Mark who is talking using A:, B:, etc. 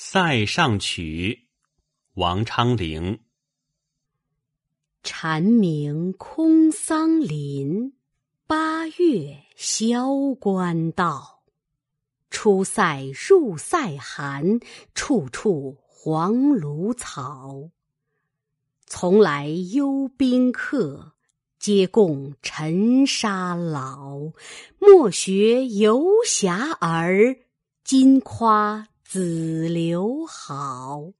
A: 塞上曲，王昌龄。
B: 蝉鸣空桑林，八月萧关道。出塞入塞寒，处处黄芦草。从来幽宾客，皆共尘沙老。莫学游侠儿，今夸子留好。